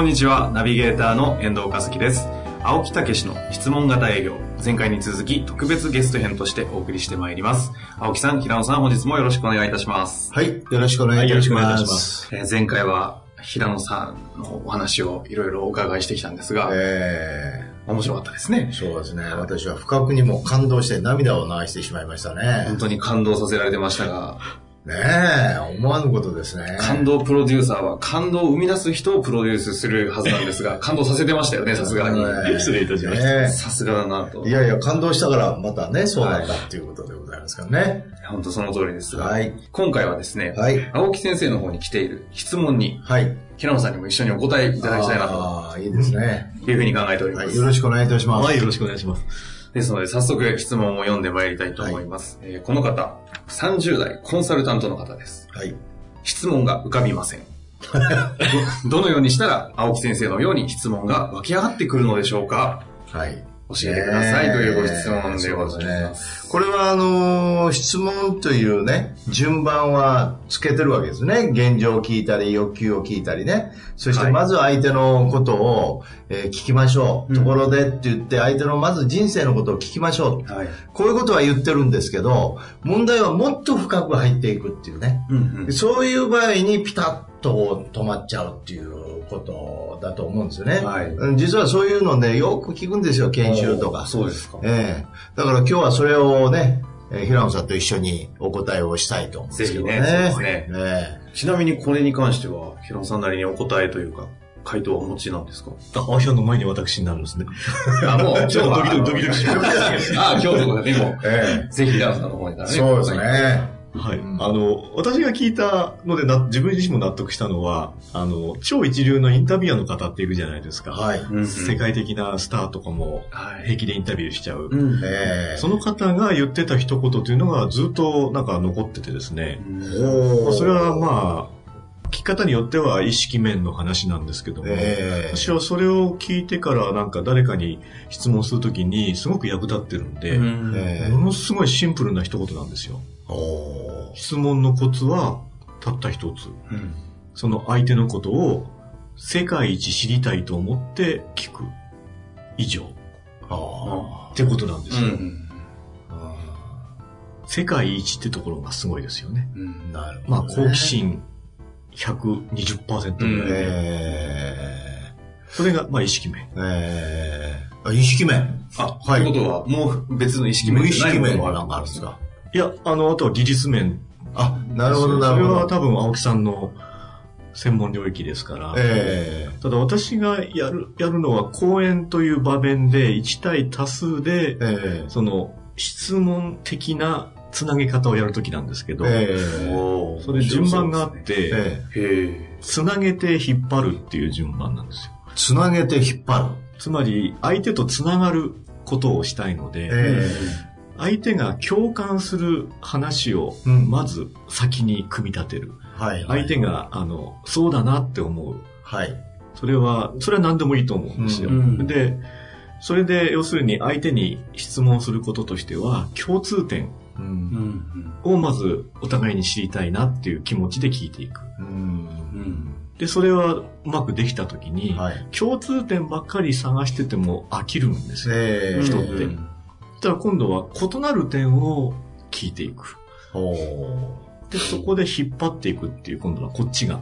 こんにちはナビゲーターの遠藤和樹です。青木武の質問型営業。前回に続き特別ゲスト編としてお送りしてまいります。青木さん平野さん本日もよろしくお願いいたします。はいよろしくお願いいたします,、ます。えー、前回は平野さんのお話をいろいろお伺いしてきたんですが、えー、面白かったですね。そうですね。私は深くにも感動して涙を流してしまいましたね。本当に感動させられてましたが、ねえ、思わぬことですね。感動プロデューサーは感動を生み出す人をプロデュースするはずなんですが、感動させてましたよね、さすがに。失礼いたしました。さすがだなと。いやいや、感動したからまたね、そうなんだっていうことでございますからね。本当その通りですが、はい、今回はですね、はい、青木先生の方に来ている質問に、はい、平野さんにも一緒にお答えいただきたいなと。ああ、いいですね。いうふうに考えております、はい。よろしくお願いいたします。はい、よろしくお願いします。ですので、早速質問を読んでまいりたいと思います。はい、えー、この方、30代コンサルタントの方です。はい。質問が浮かびません。ど のようにしたら青木先生のように質問が湧き上がってくるのでしょうか？はい。教えてくださいというご質問でございます。これはあの質問というね、順番はつけてるわけですね。現状を聞いたり、欲求を聞いたりね。そしてまず相手のことを、えー、聞きましょう。ところでって言って、相手のまず人生のことを聞きましょう。はい、こういうことは言ってるんですけど、問題はもっと深く入っていくっていうね。うんうん、そういう場合にピタッと止まっちゃうっていうことだと思うんですよね。はい、実はそういうのね、よく聞くんですよ、研修とか。そうですか。ええー、だから今日はそれをね、えー、平野さんと一緒にお答えをしたいと思うんですけどね。ぜひね。そうですね。えー、ちなみにこれに関しては、平野さんなりにお答えというか、回答はお持ちなんですか？あ、青木の前に私になるんですね。あ、もう、ちょっとドキドキドキドキします。あ、今日とかでも、ええー、ぜひ平野さんの方にからね。そうですね。はい。あの、私が聞いたのでな、自分自身も納得したのは、あの、超一流のインタビュアーの方っているじゃないですか。はい。世界的なスターとかも平気でインタビューしちゃう。その方が言ってた一言というのがずっとなんか残っててですね。まあ、それはまあ、聞き方によっては意識面の話なんですけども、えー、私はそれを聞いてからなんか誰かに質問するときにすごく役立ってるんで、えー、ものすごいシンプルな一言なんですよ。質問のコツはたった一つ、うん、その相手のことを世界一知りたいと思って聞く以上。ってことなんですよ、うん、世界一ってところがすごいですよね、うん、なるほど、ね、まあ好奇心120%ぐらい、えー、それがまあ意識面、えー、意識面。あ、はい。ということは、もう別の意識面無意識面は何かあるんですか？いや、あの、あとは技術面。あ、なるほど、なるほど。それは多分青木さんの専門領域ですから。ええー、ただ私がやる、やるのは講演という場面で1対多数で、えー、その質問的なつなげ方をやるときなんですけど、えー、それ順番があって、えー、つなげて引っ張るっていう順番なんですよ。つなげて引っ張るつまり相手とつながることをしたいので、えー相手が共感する話をまず先に組み立てる。はい、相手が、あの、そうだなって思う。はい。それは、それは何でもいいと思うんですよ。うん、で、それで、要するに相手に質問することとしては、共通点をまずお互いに知りたいなっていう気持ちで聞いていく。で、それはうまくできたときに、はい、共通点ばっかり探してても飽きるんですよ。人って。したら今度は異なる点を聞いていく。で、そこで引っ張っていくっていう、今度はこっちが。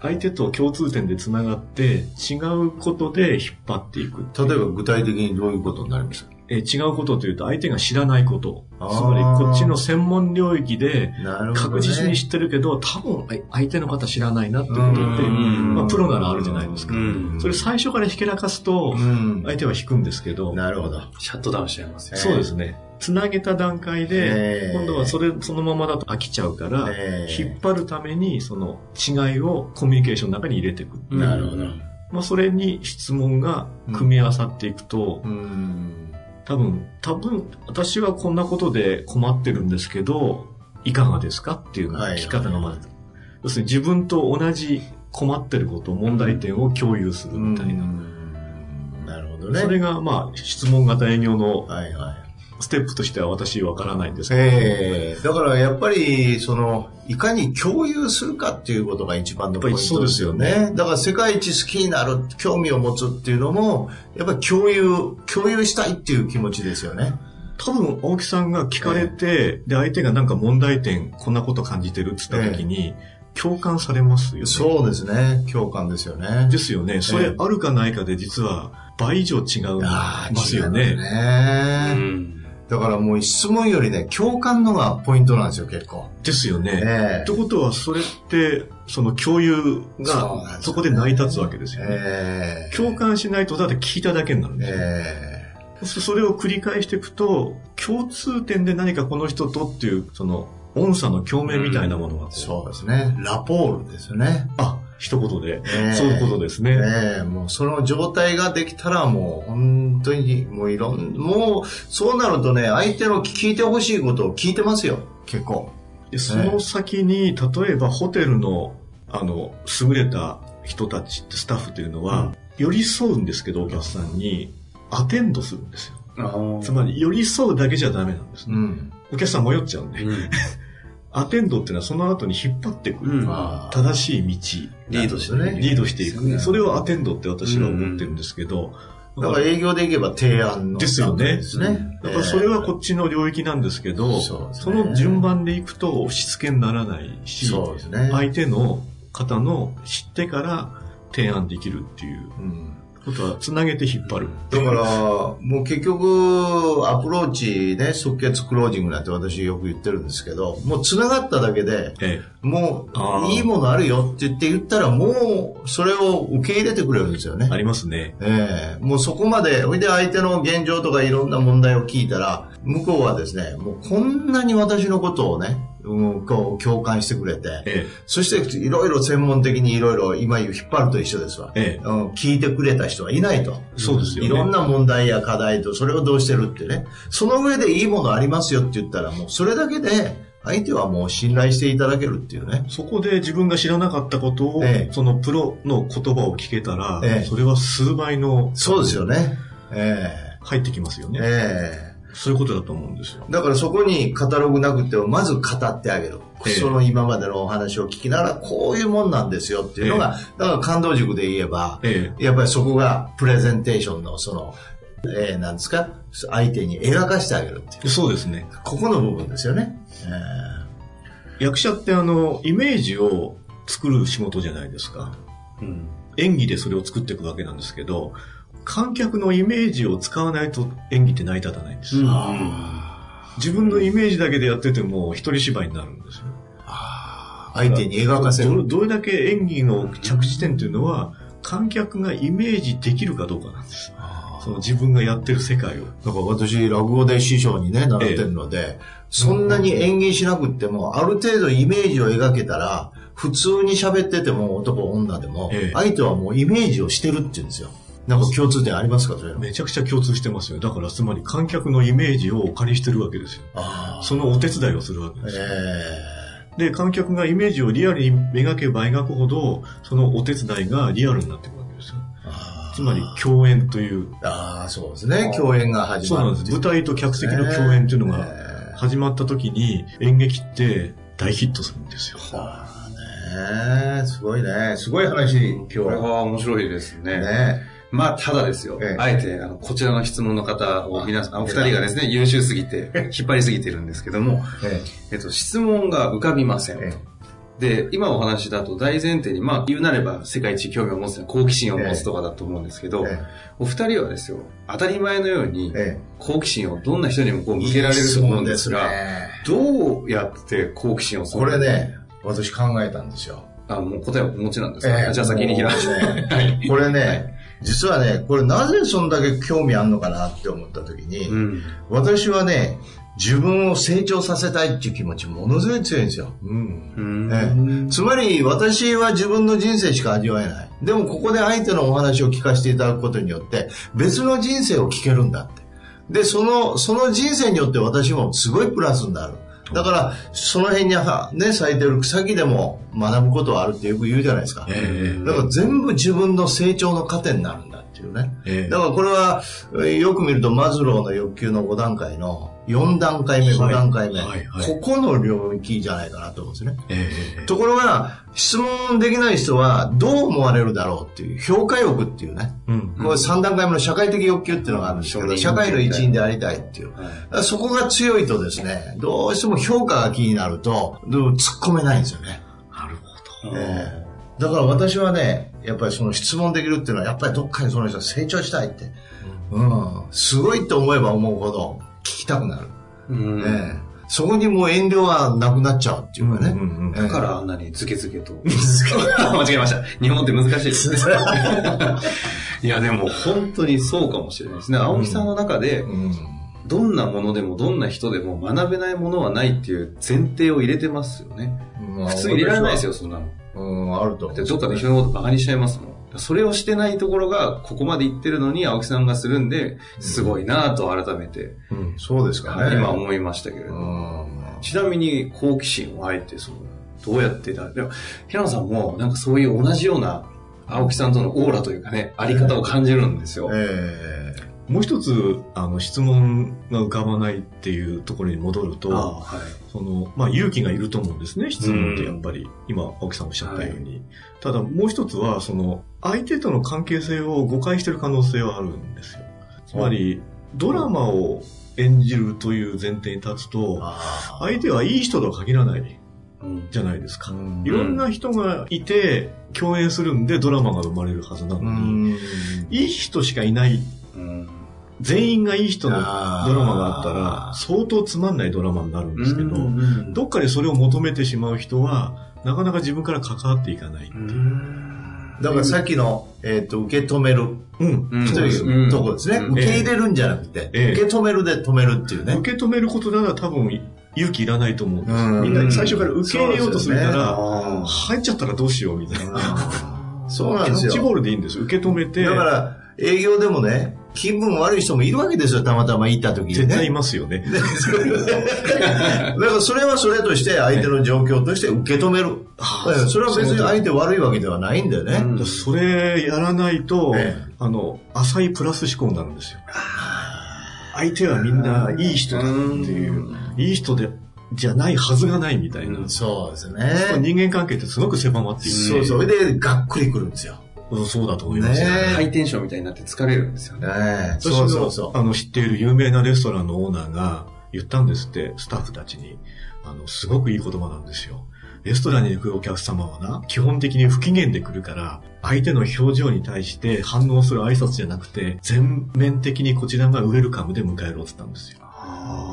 相手と共通点で繋がって、違うことで引っ張っていく例えば具体的にどういうことになります？かえ違うことというと、相手が知らないこと。つまり、こっちの専門領域で、確実に知ってるけど、多分、相手の方知らないなってことって、まあ、プロならあるじゃないですか。それ最初からひけらかすと、相手は引くんですけど。なるほど。シャットダウンしちゃいますね。そうですね。つなげた段階で、今度はそれ、そのままだと飽きちゃうから、引っ張るために、その違いをコミュニケーションの中に入れていく。なるほど。まあ、それに質問が組み合わさっていくと、うん、多分、多分、私はこんなことで困ってるんですけど、いかがですかっていう聞き方がまず、はい、要するに自分と同じ困ってること、問題点を共有するみたいな。なるほどね。それが、まあ、質問型営業の、はいはい。ステップとしては私わからないんですけど。ええー、だからやっぱり、その、いかに共有するかっていうことが一番のポイントですよね。だから世界一好きになる、興味を持つっていうのも、やっぱり共有、共有したいっていう気持ちですよね。多分、青木さんが聞かれて、えー、で、相手がなんか問題点、こんなこと感じてるって言った時に、えー共感されますよね。そうですね。共感ですよね。ですよね。それあるかないかで実は倍以上違うますよね。ね、うん、だからもう質問よりね、共感のがポイントなんですよ、結構。ですよね。えー、ってことは、それって、その共有がそこで成り立つわけですよね。えー、共感しないと、だって聞いただけになるんですよ。えー、それを繰り返していくと、共通点で何かこの人とっていう、その、音差の共鳴みたいなものが、うん、そうですね。ラポールですよね。あ、一言で、えー、そういうことですね。えー、もうその状態ができたらもう本当にもういろんもうそうなるとね相手の聞いてほしいことを聞いてますよ結構。その先に、例えばホテルのあの優れた人たちってスタッフっていうのは、うん、寄り添うんですけどお客さんにアテンドするんですよ。つまり寄り添うだけじゃダメなんですね。うん、お客さん迷っちゃうんで。うんアテンドっていうのはその後に引っ張っていく。うん、正しい道。リードしてね。リードしていく。ね、それをアテンドって私は思ってるんですけど。だから営業でいけば提案の。ですよね。ですね。だからそれはこっちの領域なんですけど、その順番でいくと押し付けにならないし、相手の方の知ってから提案できるっていう。ことは、つなげて引っ張る。だから、もう結局、アプローチね、即決クロージングなんて私よく言ってるんですけど、もうつながっただけで、ええ、もう、いいものあるよって言って言ったら、もう、それを受け入れてくれるんですよね。ありますね。ええもうそこまで、ほいで相手の現状とかいろんな問題を聞いたら、向こうはですね、もうこんなに私のことをね、うん、こう共感してくれて、ええ、そしていろいろ専門的にいろいろ今言う引っ張ると一緒ですわ、ええうん、聞いてくれた人はいないとそうですよ、ね、いろんな問題や課題とそれをどうしてるってねその上でいいものありますよって言ったらもうそれだけで相手はもう信頼していただけるっていうね。そこで自分が知らなかったことを、ええ、そのプロの言葉を聞けたら、ええ、それは数倍の。そうですよね。ええ。入ってきますよね。ええ。そういうことだと思うんですよ。だからそこにカタログなくても、まず語ってあげる。えその今までのお話を聞きながら、こういうもんなんですよっていうのが、えだから感動塾で言えば、えやっぱりそこがプレゼンテーションのその、えー、なんですか相手に描かしてあげるっていう。そうですね。ここの部分ですよね。えー、役者ってあの、イメージを作る仕事じゃないですか。うん。演技でそれを作っていくわけなんですけど、観客のイメージを使わないと演技って成り立たないんです。うん、自分のイメージだけでやってても一人芝居になるんですよ。相手に描かせるどれだけ演技の着地点というのは、観客がイメージできるかどうかなんです。その自分がやってる世界を。だから私、落語で師匠にね、習ってるので、ええ、そんなに演技しなくっても、ある程度イメージを描けたら、普通に喋ってても男女でも、え、相手はもうイメージをしてるって言うんですよ。なんか共通点ありますかそれめちゃくちゃ共通してますよ。だからつまり観客のイメージをお借りしてるわけですよ。そのお手伝いをするわけですよ。えー、で、観客がイメージをリアルに描けば描くほど、そのお手伝いがリアルになっていくわけですよ。つまり共演という。ああ、そうですね。共演が始まる。そうなんです。舞台と客席の共演というのが始まった時に演劇って大ヒットするんですよ。はあねすごいね。すごい話、今日。これは面白いですね。ねまあ、ただですよ。ええ、あえて、あの、こちらの質問の方を皆さん、お二人がですね、優秀すぎて、引っ張りすぎてるんですけども、ええ。っと、質問が浮かびません。で、今お話だと大前提に、まあ、言うなれば世界一興味を持つ、好奇心を持つとかだと思うんですけど、お二人はですよ、当たり前のように、好奇心をどんな人にもこう向けられると思うんですが、どうやって好奇心をこれね、私考えたんですよ。あ、もう答えをお持ちなんですか、えー、じゃあ先に開いて。はい、これね、実はね、これなぜそんだけ興味あんのかなって思った時に、うん、私はね、自分を成長させたいっていう気持ちものすごい強いんですよ。うん。ええ、つまり私は自分の人生しか味わえない。でもここで相手のお話を聞かせていただくことによって別の人生を聞けるんだって。で、その、その人生によって私もすごいプラスになる。だから、その辺にはね、咲いてる草木でも学ぶことはあるってよく言うじゃないですか。えー、だから全部自分の成長の糧になるんだっていうね。えー、だからこれは、よく見るとマズローの欲求の5段階の4段階目、5段階目、はいはいはい、ここの領域じゃないかなと思うんですね。えー、ところが、質問できない人はどう思われるだろうっていう、評価欲っていうね。うん、これ3段階目の社会的欲求っていうのがあるんですけど、社会の一員でありたいっていう。そこが強いとですね、どうしても評価が気になると、突っ込めないんですよね。なるほど。えー、だから私はね、やっぱりその質問できるっていうのは、やっぱりどっかにその人は成長したいって。うん、すごいって思えば思うほど、聞きたくなる。うんね、そこにもう遠慮はなくなっちゃうっていうかね。うんうんうん、だからあんなにズケズケと。間違えました。日本って難しいですね。いや、でも本当にそうかもしれないですね。青木さんの中で、うん、どんなものでもどんな人でも学べないものはないっていう前提を入れてますよね。まあ、普通入れられないですよ、そんなの。うん、あると。どっかで人のことバカにしちゃいますもん。それをしてないところが、ここまで行ってるのに、青木さんがするんで、すごいなと改めて、うん、そうですかね。今思いましたけれど。ちなみに、好奇心をあえて、その、どうやってだ、でも、平野さんも、なんかそういう同じような、青木さんとのオーラというかね、あり方を感じるんですよ。えーもう一つ、あの、質問が浮かばないっていうところに戻ると、はい、その、まあ、勇気がいると思うんですね、質問ってやっぱり。今、青木さんおっしゃったように。はい、ただ、もう一つは、その、相手との関係性を誤解してる可能性はあるんですよ。つまり、ドラマを演じるという前提に立つと、相手はいい人とは限らないじゃないですか。いろんな人がいて、共演するんでドラマが生まれるはずなのに、いい人しかいない全員がいい人のドラマがあったら、相当つまんないドラマになるんですけど、どっかでそれを求めてしまう人は、なかなか自分から関わっていかないっていう。だからさっきの、えっ、ー、と、受け止める。うん。というところですね。受け入れるんじゃなくて、えー、受け止めるで止めるっていうね。受け止めることなら多分、勇気いらないと思うんです。みんな最初から受け入れようとするから、ね、入っちゃったらどうしようみたいな。そうなんですよ。キャッチボールでいいんです。受け止めて。だから、営業でもね、気分悪い人もいるわけですよ、たまたま行った時にね。絶対いますよね。だからそれはそれとして相手の状況として受け止める。それは別に相手悪いわけではないんだよね。うん、それやらないと、ね、あの、浅いプラス思考になるんですよ。相手はみんないい人だっていう、いい人でじゃないはずがないみたいな。そうですね。人間関係ってすごく狭まっている、ね。そうそう。でがっくりくるんですよ。そうだと思います、ね。ハイテンションみたいになって疲れるんですよね。ねそうそうそう。あの、知っている有名なレストランのオーナーが言ったんですって、スタッフたちに。あの、すごくいい言葉なんですよ。レストランに行くお客様はな、基本的に不機嫌で来るから、相手の表情に対して反応する挨拶じゃなくて、全面的にこちらがウェルカムで迎えろって言ったんですよ。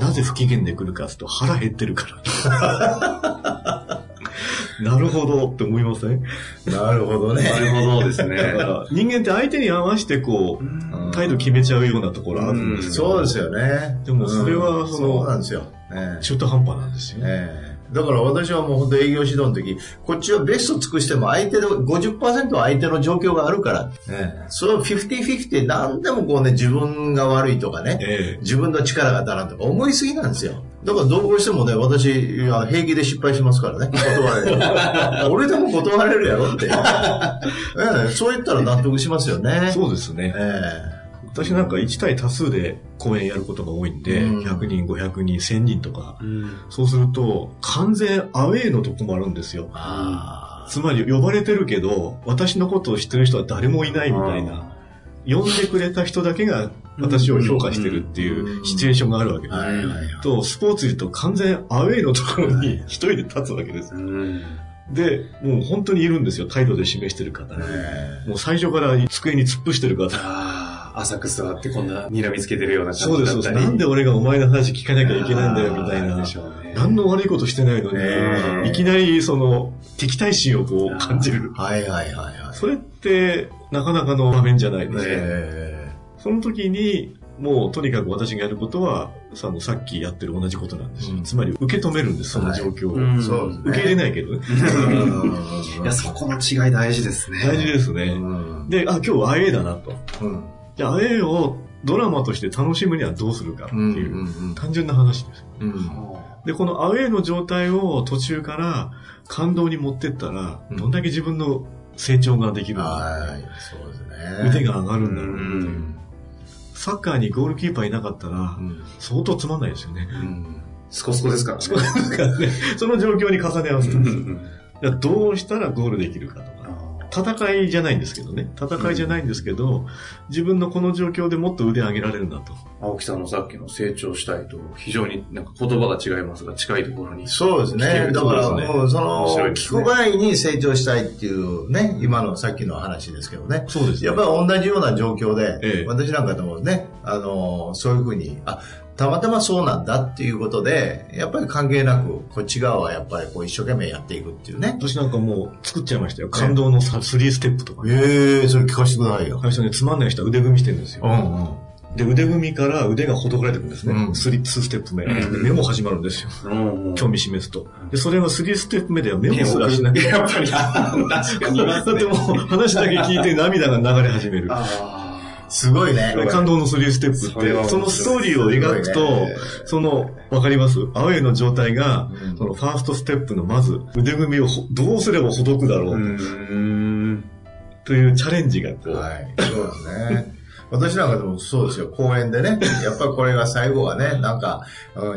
なぜ不機嫌で来るかって言うと腹減ってるから。なるほどって思いません？なるほどね。なるほどですね。だから人間って相手に合わせてこう、態度決めちゃうようなところあるんですよ、そうですよね。でもそれはその、そうなんですよ。中途半端なんですよ。ねだから私はもう本当営業指導の時、こっちはベスト尽くしても相手の50%は相手の状況があるから、えその50-50何でもこうね、自分が悪いとかね、え自分の力が足らんとか思いすぎなんですよ。だからどうしてもね、私、平気で失敗しますからね、断れる。俺でも断れるやろって。ええ、そう言ったら納得しますよね。そうですね。ええ私なんか1対多数で公演やることが多いんで、うん、100人、500人、1000人とか、うん、そうすると、完全アウェイのとこもあるんですよ。つまり呼ばれてるけど、私のことを知ってる人は誰もいないみたいな。呼んでくれた人だけが私を評価してるっていうシチュエーションがあるわけです。と、スポーツで言うと完全アウェイのところに一人で立つわけです。で、もう本当にいるんですよ。態度で示してる方。もう最初から机に突っ伏してる方。浅く座ってこんな睨みつけてるような感じだったり。そうです。なんで俺がお前の話聞かなきゃいけないんだよ、みたいな。ね、何の悪いことしてないのに、いきなりその、敵対心をこう感じる。はいはいはいはい。それって、なかなかの場面じゃないですか。その時に、もうとにかく私がやることは、ささっきやってる同じことなんですよ。うん、つまり受け止めるんです、その状況を。はいそう、ね、受け入れないけどね。いや、そこの違い大事ですね。大事ですね。で、あ、今日アエだなと。じゃあ、アエをドラマとして楽しむにはどうするかっていう、単純な話です。で、このアウェイの状態を途中から感動に持ってったら、どんだけ自分の成長ができるのか、はい、そうですね。腕が上がるんだろうっていう。サッカーにゴールキーパーいなかったら、相当つまんないですよね。スコスコですからね。スコスコですからね。その状況に重ね合わせてるんです。どうしたらゴールできるかとか。戦いじゃないんですけどね。戦いじゃないんですけど、うん、自分のこの状況でもっと腕上げられるんだと。青木さんのさっきの成長したいと、非常になんか言葉が違いますが、近いところに。そうですね。だから、もうその、聞く前に成長したいっていうね、今のさっきの話ですけどね。そうです、ね、やっぱり同じような状況で、ええ、私なんかでもね、あの、そういうふうに、あ、たまたまそうなんだっていうことで、やっぱり関係なく、こっち側はやっぱりこう一生懸命やっていくっていうね。私なんかもう作っちゃいましたよ。感動の3ステップとか、ね。ええー、それ聞かせてくださいよ。最初ね、つまんない人は腕組みしてるんですよ。うんうんで、腕組みから腕がほどかれてくるんですね。うん、スリ2ステップ目。目も始まるんですよ。うん、興味示すと。で、それが3ステップ目では目もすらしない。やっぱり、確かに、だってもう話だけ聞いて涙が流れ始める。すごいね。感動の3ステップって、そのストーリーを描くと、その、わかります？アウェイの状態が、そのファーストステップのまず腕組みをどうすればほどくだろう？というチャレンジがこう。はい、そうですね。私なんかでもそうですよ、公演でね、やっぱりこれが最後はね、なんか、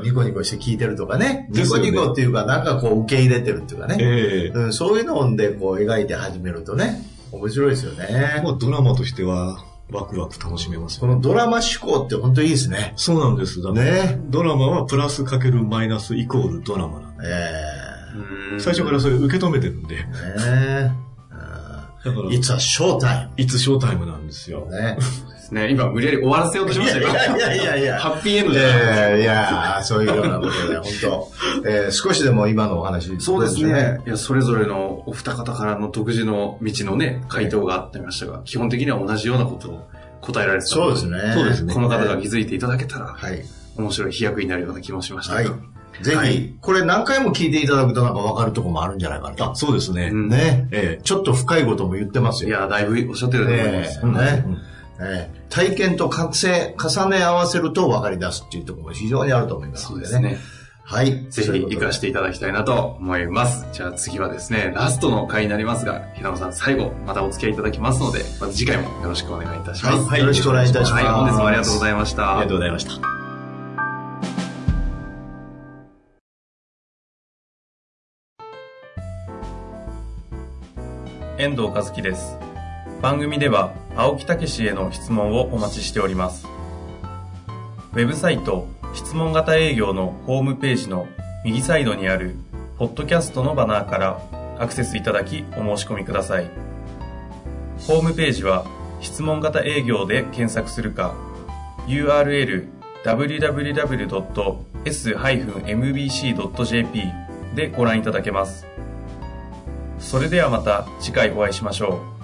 ニコニコして聞いてるとかね、ニコニコっていうか、なんかこう受け入れてるっていうかね、えーうん、そういうのでこう描いて始めるとね、面白いですよね。もうドラマとしては、ワクワク楽しめます、ね、このドラマ思考って本当いいですね。そうなんです。ね。ドラマはプラスかけるマイナスイコールドラマなんで。えー、最初からそれ受け止めてるんで。ね だから、いつはショータイム。いつショータイムなんですよ。ね。ですね。今、無理やり終わらせようとしましたよ。いやいやいやいや。ハッピーエンドじゃないで。いやそういうようなことで、本当 えー、少しでも今のお話、そうですね。いや、それぞれのお二方からの独自の道のね、回答があってましたが、基本的には同じようなことを答えられてたそうですね。そうですね。この方が気づいていただけたら、はい。面白い飛躍になるような気もしました。はい。ぜひ、はい、これ何回も聞いていただくとなんか分かるところもあるんじゃないかな。あ、そうですね。ね、ええちょっと深いことも言ってますよ。いや、だいぶおっしゃってると思います。ね。ねええ体験と覚醒、重ね合わせると分かり出すっていうところも非常にあると思いますのでね。そうですね。はい。ぜひ活かしていただきたいなと思います。じゃあ次はですね、ラストの回になりますが、平野さん最後またお付き合いいただきますので、また次回もよろしくお願いいたします。はい。よろしくお願いいたします。はい。本日もありがとうございました。ありがとうございました。遠藤和樹です。番組では青木武への質問をお待ちしております。ウェブサイト質問型営業のホームページの右サイドにあるポッドキャストのバナーからアクセスいただきお申し込みください。ホームページは質問型営業で検索するか URL www.s-mbc.jp でご覧いただけます。それではまた次回お会いしましょう。